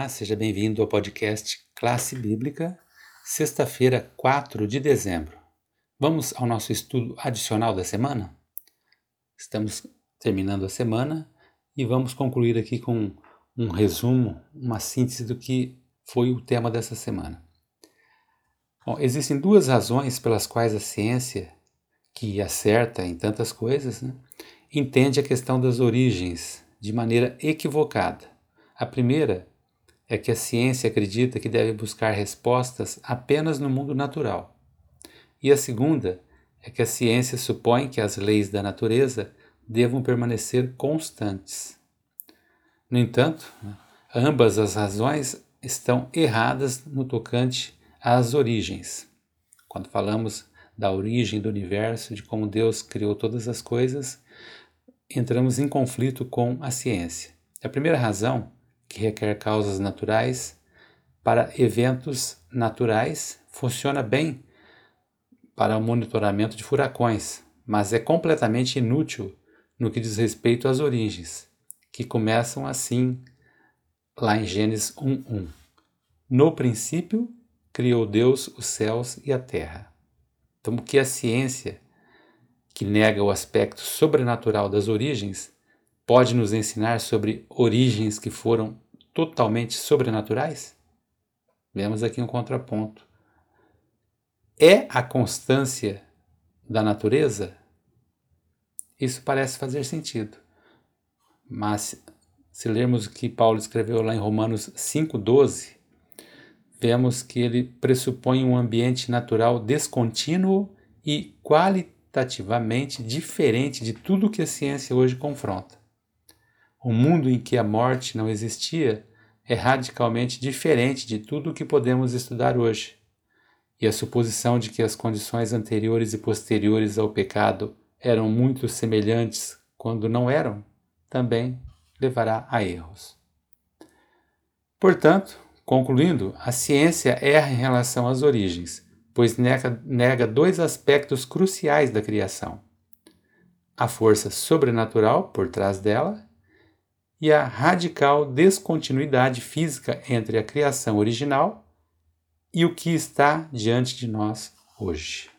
Olá, seja bem-vindo ao podcast Classe Bíblica, sexta-feira, 4 de dezembro. Vamos ao nosso estudo adicional da semana? Estamos terminando a semana e vamos concluir aqui com um resumo, uma síntese do que foi o tema dessa semana. Bom, existem duas razões pelas quais a ciência, que acerta em tantas coisas, né, entende a questão das origens de maneira equivocada. A primeira é que a ciência acredita que deve buscar respostas apenas no mundo natural. E a segunda é que a ciência supõe que as leis da natureza devam permanecer constantes. No entanto, ambas as razões estão erradas no tocante às origens. Quando falamos da origem do universo, de como Deus criou todas as coisas, entramos em conflito com a ciência. A primeira razão, que requer causas naturais, para eventos naturais, funciona bem para o monitoramento de furacões, mas é completamente inútil no que diz respeito às origens que começam assim lá em Gênesis 1:1. No princípio criou Deus os céus e a terra. Então, o que a ciência, que nega o aspecto sobrenatural das origens, pode nos ensinar sobre origens que foram totalmente sobrenaturais? Vemos aqui um contraponto. É a constância da natureza? Isso parece fazer sentido. Mas se lermos o que Paulo escreveu lá em Romanos 5,12, vemos que ele pressupõe um ambiente natural descontínuo e qualitativamente diferente de tudo que a ciência hoje confronta. O mundo em que a morte não existia é radicalmente diferente de tudo o que podemos estudar hoje. E a suposição de que as condições anteriores e posteriores ao pecado eram muito semelhantes quando não eram, também levará a erros. Portanto, concluindo, a ciência erra em relação às origens, pois nega, nega dois aspectos cruciais da criação: a força sobrenatural por trás dela e a radical descontinuidade física entre a criação original e o que está diante de nós hoje.